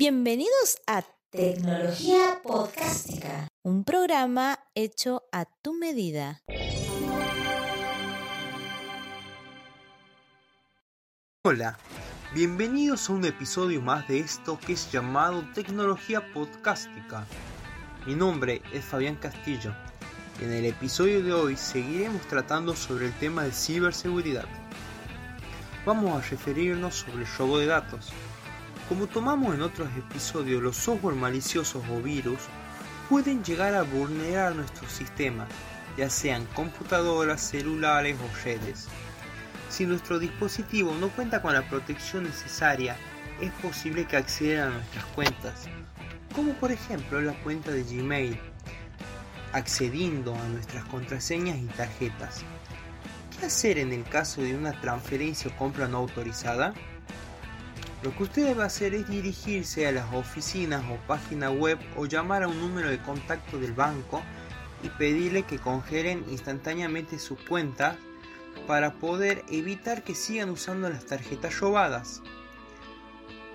Bienvenidos a Tecnología Podcástica, un programa hecho a tu medida. Hola, bienvenidos a un episodio más de esto que es llamado Tecnología Podcástica. Mi nombre es Fabián Castillo en el episodio de hoy seguiremos tratando sobre el tema de ciberseguridad. Vamos a referirnos sobre el robo de datos. Como tomamos en otros episodios, los software maliciosos o virus pueden llegar a vulnerar nuestros sistemas, ya sean computadoras, celulares o redes. Si nuestro dispositivo no cuenta con la protección necesaria, es posible que accedan a nuestras cuentas, como por ejemplo la cuenta de Gmail, accediendo a nuestras contraseñas y tarjetas. ¿Qué hacer en el caso de una transferencia o compra no autorizada? Lo que usted debe hacer es dirigirse a las oficinas o página web o llamar a un número de contacto del banco y pedirle que congelen instantáneamente su cuenta para poder evitar que sigan usando las tarjetas robadas.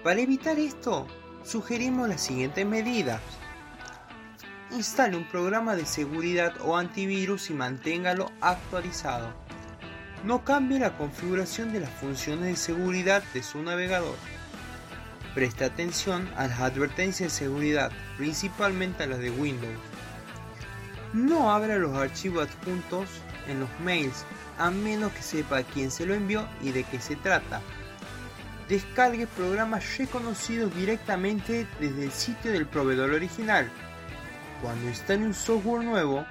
Para evitar esto, sugerimos las siguientes medidas. Instale un programa de seguridad o antivirus y manténgalo actualizado. No cambie la configuración de las funciones de seguridad de su navegador. Preste atención a las advertencias de seguridad, principalmente a las de Windows. No abra los archivos adjuntos en los mails a menos que sepa quién se lo envió y de qué se trata. Descargue programas reconocidos directamente desde el sitio del proveedor original. Cuando instale un software nuevo,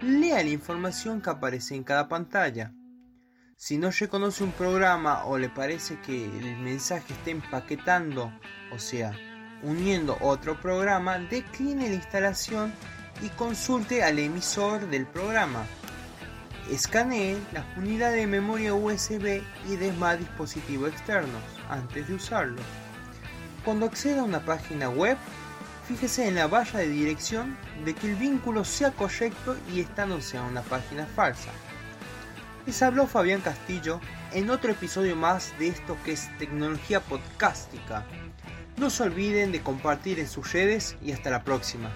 lea la información que aparece en cada pantalla. Si no reconoce un programa o le parece que el mensaje está empaquetando, o sea, uniendo otro programa, decline la instalación y consulte al emisor del programa. Escanee las unidades de memoria USB y demás dispositivos externos antes de usarlo. Cuando acceda a una página web, fíjese en la barra de dirección de que el vínculo sea correcto y esta no sea una página falsa. Les habló Fabián Castillo en otro episodio más de esto que es tecnología podcástica. No se olviden de compartir en sus redes y hasta la próxima.